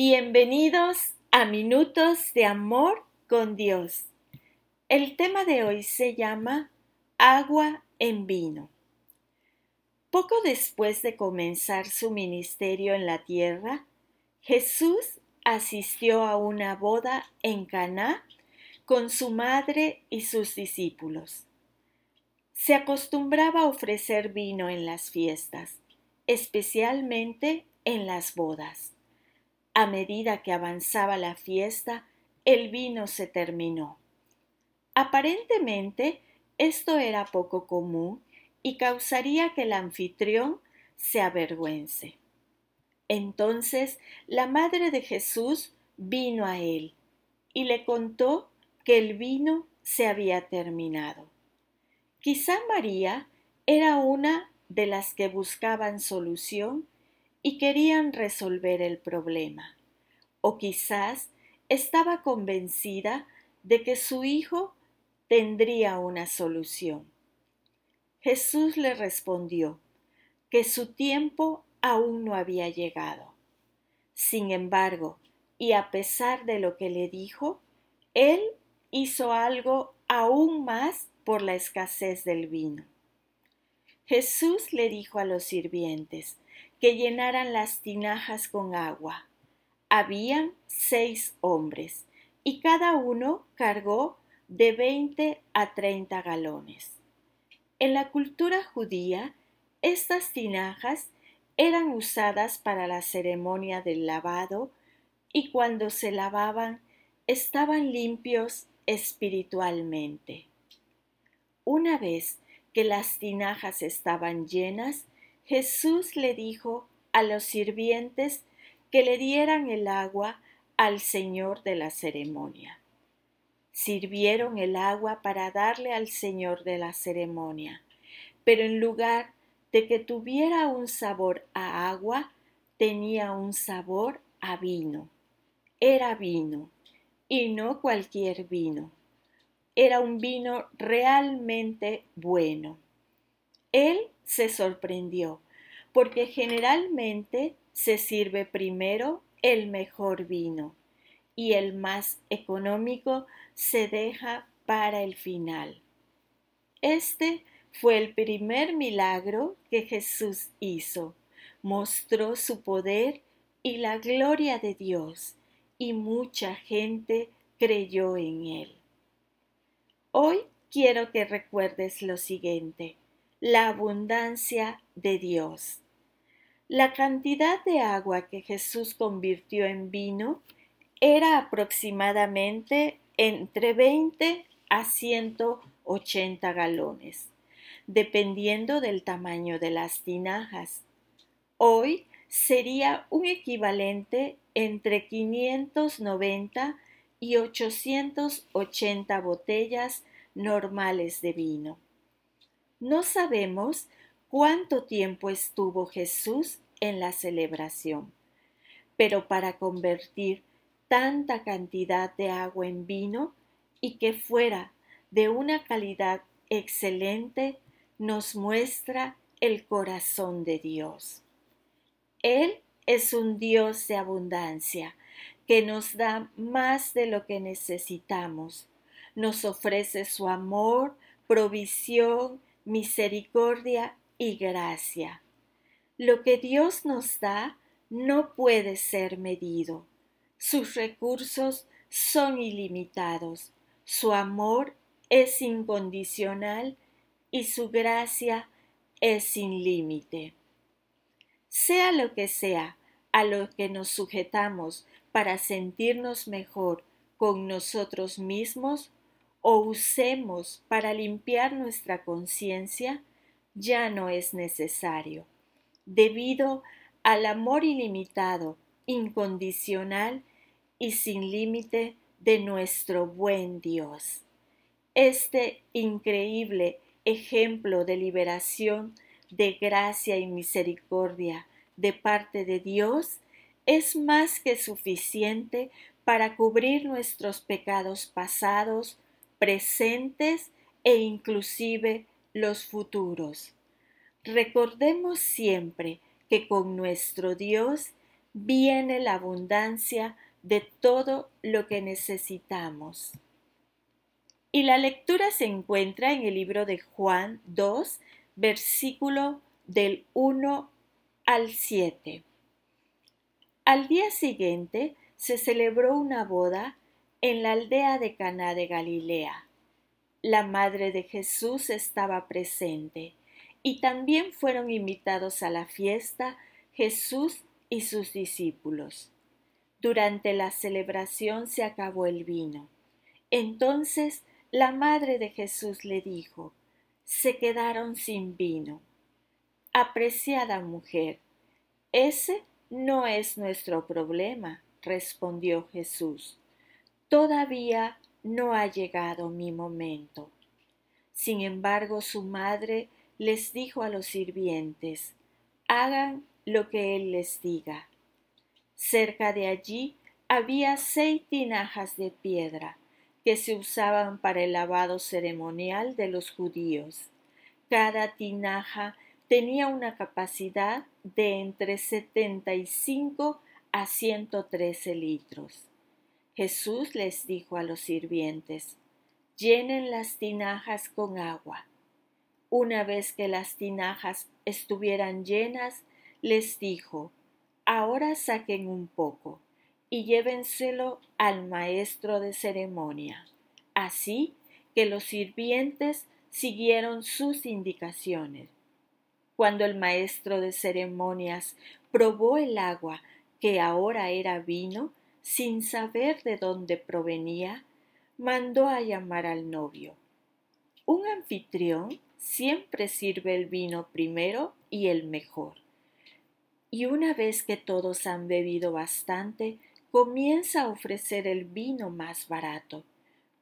Bienvenidos a Minutos de Amor con Dios. El tema de hoy se llama Agua en vino. Poco después de comenzar su ministerio en la tierra, Jesús asistió a una boda en Caná con su madre y sus discípulos. Se acostumbraba a ofrecer vino en las fiestas, especialmente en las bodas. A medida que avanzaba la fiesta, el vino se terminó. Aparentemente, esto era poco común y causaría que el anfitrión se avergüence. Entonces la madre de Jesús vino a él y le contó que el vino se había terminado. Quizá María era una de las que buscaban solución y querían resolver el problema. O quizás estaba convencida de que su hijo tendría una solución. Jesús le respondió que su tiempo aún no había llegado. Sin embargo, y a pesar de lo que le dijo, él hizo algo aún más por la escasez del vino. Jesús le dijo a los sirvientes que llenaran las tinajas con agua. Habían seis hombres y cada uno cargó de veinte a treinta galones. En la cultura judía, estas tinajas eran usadas para la ceremonia del lavado y cuando se lavaban estaban limpios espiritualmente. Una vez que las tinajas estaban llenas, Jesús le dijo a los sirvientes que le dieran el agua al Señor de la ceremonia. Sirvieron el agua para darle al Señor de la ceremonia, pero en lugar de que tuviera un sabor a agua, tenía un sabor a vino. Era vino, y no cualquier vino. Era un vino realmente bueno. Él se sorprendió, porque generalmente se sirve primero el mejor vino, y el más económico se deja para el final. Este fue el primer milagro que Jesús hizo. Mostró su poder y la gloria de Dios, y mucha gente creyó en él. Hoy quiero que recuerdes lo siguiente, la abundancia de Dios. La cantidad de agua que Jesús convirtió en vino era aproximadamente entre 20 a 180 galones dependiendo del tamaño de las tinajas. Hoy sería un equivalente entre 590 y 880 botellas normales de vino. No sabemos cuánto tiempo estuvo Jesús en la celebración, pero para convertir tanta cantidad de agua en vino y que fuera de una calidad excelente, nos muestra el corazón de Dios. Él es un Dios de abundancia que nos da más de lo que necesitamos. Nos ofrece su amor, provisión, misericordia y gracia. Lo que Dios nos da no puede ser medido. Sus recursos son ilimitados. Su amor es incondicional y su gracia es sin límite. Sea lo que sea a lo que nos sujetamos para sentirnos mejor con nosotros mismos o usemos para limpiar nuestra conciencia, ya no es necesario, debido al amor ilimitado, incondicional y sin límite de nuestro buen Dios. Este increíble ejemplo de liberación, de gracia y misericordia de parte de Dios, es más que suficiente para cubrir nuestros pecados pasados, presentes e inclusive los futuros. Recordemos siempre que con nuestro Dios viene la abundancia de todo lo que necesitamos. Y la lectura se encuentra en el libro de Juan 2, versículo del 1 al 7. Al día siguiente se celebró una boda en la aldea de Caná de Galilea. La madre de Jesús estaba presente y también fueron invitados a la fiesta Jesús y sus discípulos. Durante la celebración se acabó el vino. Entonces la madre de Jesús le dijo, se quedaron sin vino. Apreciada mujer, ese no es nuestro problema, respondió Jesús. Todavía no ha llegado mi momento. Sin embargo, su madre les dijo a los sirvientes, hagan lo que él les diga. Cerca de allí había seis tinajas de piedra que se usaban para el lavado ceremonial de los judíos. Cada tinaja tenía una capacidad de entre 75 a 113 litros. Jesús les dijo a los sirvientes, llenen las tinajas con agua. Una vez que las tinajas estuvieran llenas, les dijo, ahora saquen un poco y llévenselo al maestro de ceremonia. Así que los sirvientes siguieron sus indicaciones. Cuando el maestro de ceremonias probó el agua que ahora era vino, sin saber de dónde provenía, mandó a llamar al novio. Un anfitrión siempre sirve el vino primero y el mejor y una vez que todos han bebido bastante, comienza a ofrecer el vino más barato.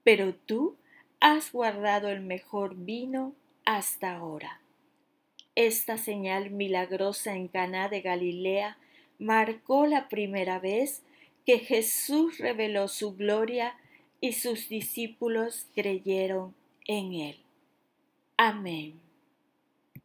Pero tú has guardado el mejor vino hasta ahora. Esta señal milagrosa en Caná de Galilea marcó la primera vez que Jesús reveló su gloria y sus discípulos creyeron en él. Amén.